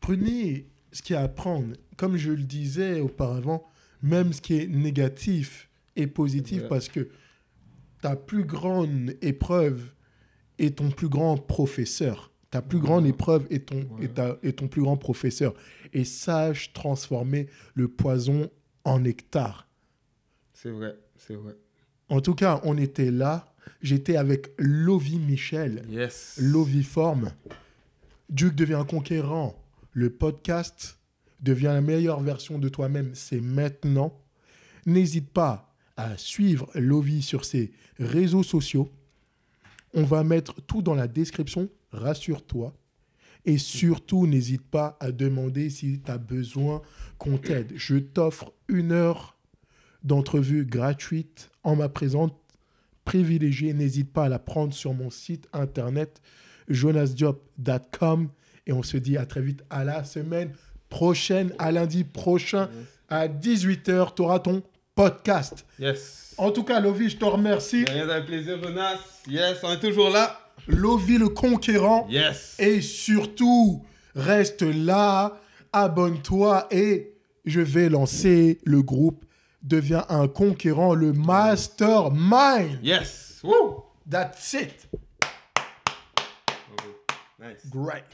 prenez ce qu'il y a à prendre. Comme je le disais auparavant, même ce qui est négatif est positif Ouais. parce que ta plus grande épreuve est ton plus grand professeur. Ta plus grande épreuve est ton, Ouais. est ta- est ton plus grand professeur. Et sache transformer le poison en nectar. C'est vrai, c'est vrai. En tout cas, on était là. J'étais avec Lovi Michel. Yes. L'oviforme. Duke devient conquérant. Le podcast devient la meilleure version de toi-même. C'est maintenant. N'hésite pas à suivre Lovi sur ses réseaux sociaux. On va mettre tout dans la description. Rassure-toi. Et surtout, n'hésite pas à demander si tu as besoin qu'on t'aide. Je t'offre une heure d'entrevue gratuite en ma présence privilégiée. N'hésite pas à la prendre sur mon site internet jonasdiop.com et on se dit à très vite à la semaine prochaine, à lundi prochain à 18h. Tu auras ton podcast. Yes. En tout cas, Lovi, je te remercie. Un plaisir, Jonas. Yes, on est toujours là. Lovi le conquérant. Yes. Et surtout, reste là, abonne-toi et je vais lancer le groupe Deviens un conquérant, le mastermind. Yes. Woo. That's it. Nice. Great.